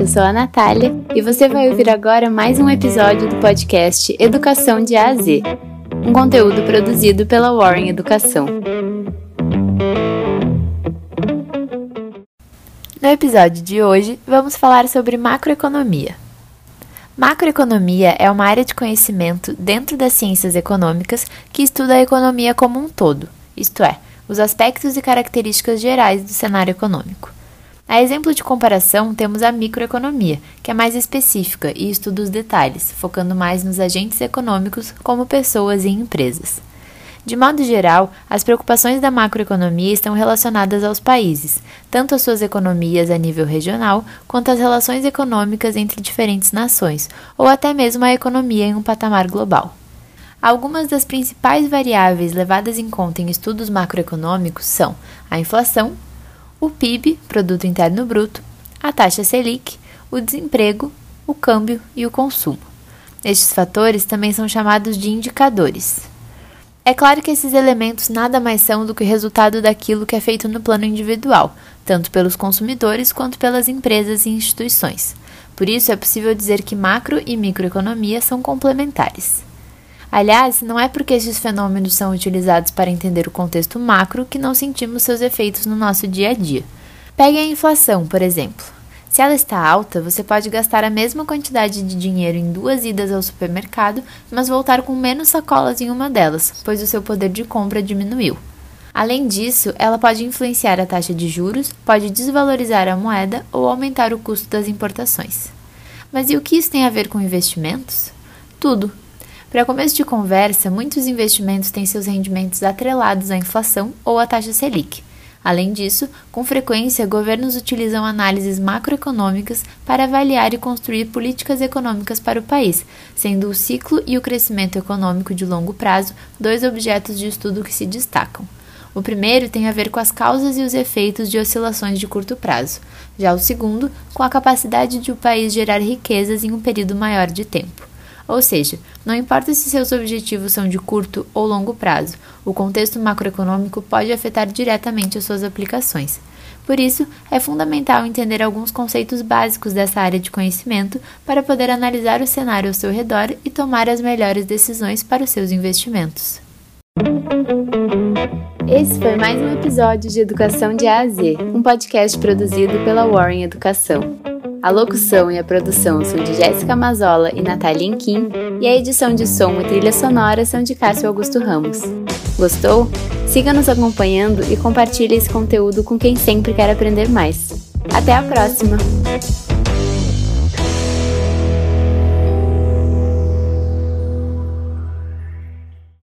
Eu sou a Natália e você vai ouvir agora mais um episódio do podcast Educação de A a Z, um conteúdo produzido pela Warren Educação. No episódio de hoje, vamos falar sobre macroeconomia. Macroeconomia é uma área de conhecimento dentro das ciências econômicas que estuda a economia como um todo, isto é, os aspectos e características gerais do cenário econômico. A exemplo de comparação, temos a microeconomia, que é mais específica e estuda os detalhes, focando mais nos agentes econômicos como pessoas e empresas. De modo geral, as preocupações da macroeconomia estão relacionadas aos países, tanto as suas economias a nível regional, quanto as relações econômicas entre diferentes nações, ou até mesmo a economia em um patamar global. Algumas das principais variáveis levadas em conta em estudos macroeconômicos são a inflação, o PIB, Produto Interno Bruto, a taxa Selic, o desemprego, o câmbio e o consumo. Estes fatores também são chamados de indicadores. É claro que esses elementos nada mais são do que resultado daquilo que é feito no plano individual, tanto pelos consumidores quanto pelas empresas e instituições. Por isso, é possível dizer que macro e microeconomia são complementares. Aliás, não é porque esses fenômenos são utilizados para entender o contexto macro que não sentimos seus efeitos no nosso dia a dia. Pegue a inflação, por exemplo. Se ela está alta, você pode gastar a mesma quantidade de dinheiro em duas idas ao supermercado, mas voltar com menos sacolas em uma delas, pois o seu poder de compra diminuiu. Além disso, ela pode influenciar a taxa de juros, pode desvalorizar a moeda ou aumentar o custo das importações. Mas e o que isso tem a ver com investimentos? Tudo. Para começo de conversa, muitos investimentos têm seus rendimentos atrelados à inflação ou à taxa Selic. Além disso, com frequência, governos utilizam análises macroeconômicas para avaliar e construir políticas econômicas para o país, sendo o ciclo e o crescimento econômico de longo prazo dois objetos de estudo que se destacam. O primeiro tem a ver com as causas e os efeitos de oscilações de curto prazo, já o segundo, com a capacidade de o país gerar riquezas em um período maior de tempo. Ou seja, não importa se seus objetivos são de curto ou longo prazo, o contexto macroeconômico pode afetar diretamente as suas aplicações. Por isso, é fundamental entender alguns conceitos básicos dessa área de conhecimento para poder analisar o cenário ao seu redor e tomar as melhores decisões para os seus investimentos. Esse foi mais um episódio de Educação de A a Z, um podcast produzido pela Warren Educação. A locução e a produção são de Jéssica Mazola e Natália Inquim, e a edição de som e trilha sonora são de Cássio Augusto Ramos. Gostou? Siga nos acompanhando e compartilhe esse conteúdo com quem sempre quer aprender mais. Até a próxima!